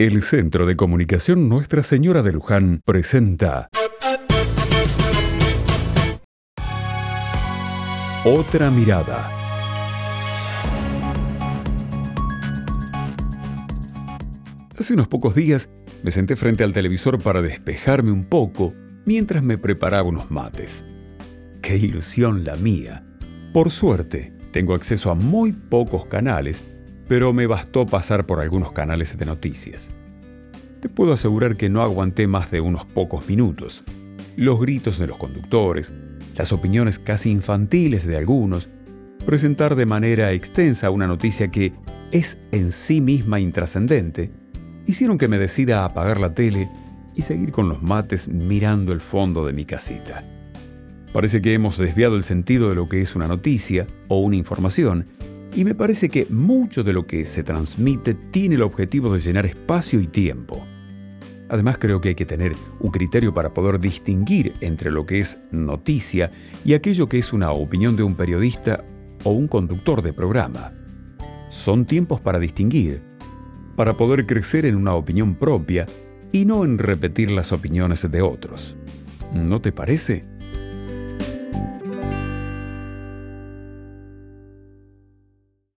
El Centro de Comunicación Nuestra Señora de Luján presenta Otra mirada. Hace unos pocos días me senté frente al televisor para despejarme un poco mientras me preparaba unos mates. ¡Qué ilusión la mía! Por suerte, tengo acceso a muy pocos canales pero me bastó pasar por algunos canales de noticias. Te puedo asegurar que no aguanté más de unos pocos minutos. Los gritos de los conductores, las opiniones casi infantiles de algunos, presentar de manera extensa una noticia que es en sí misma intrascendente, hicieron que me decida apagar la tele y seguir con los mates mirando el fondo de mi casita. Parece que hemos desviado el sentido de lo que es una noticia o una información y me parece que mucho de lo que se transmite tiene el objetivo de llenar espacio y tiempo. Además creo que hay que tener un criterio para poder distinguir entre lo que es noticia y aquello que es una opinión de un periodista o un conductor de programa. Son tiempos para distinguir, para poder crecer en una opinión propia y no en repetir las opiniones de otros. ¿No te parece?